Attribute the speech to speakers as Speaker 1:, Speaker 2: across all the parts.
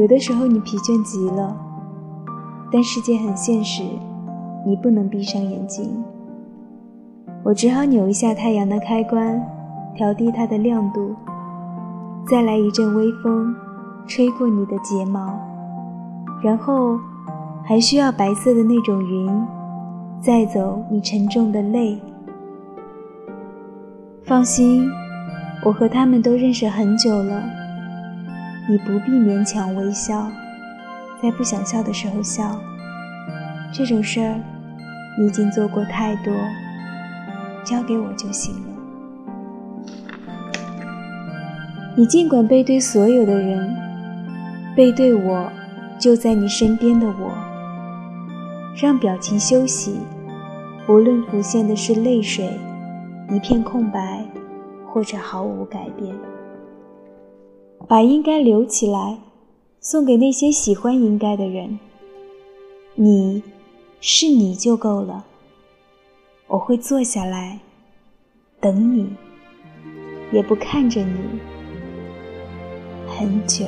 Speaker 1: 有的时候你疲倦极了，但世界很现实，你不能闭上眼睛。我只好扭一下太阳的开关，调低它的亮度，再来一阵微风，吹过你的睫毛，然后还需要白色的那种云，载走你沉重的泪。放心，我和他们都认识很久了，你不必勉强微笑，在不想笑的时候笑。这种事儿，你已经做过太多。交给我就行了。你尽管背对所有的人，背对我，就在你身边的我。让表情休息，无论浮现的是泪水、一片空白，或者毫无改变。把应该留起来，送给那些喜欢应该的人。你，是你就够了。我会坐下来，等你，也不看着你很久。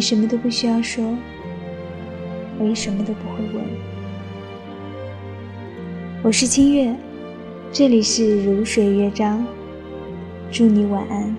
Speaker 1: 你什么都不需要说，我也什么都不会问。我是清月。这里是如水乐章，祝你晚安。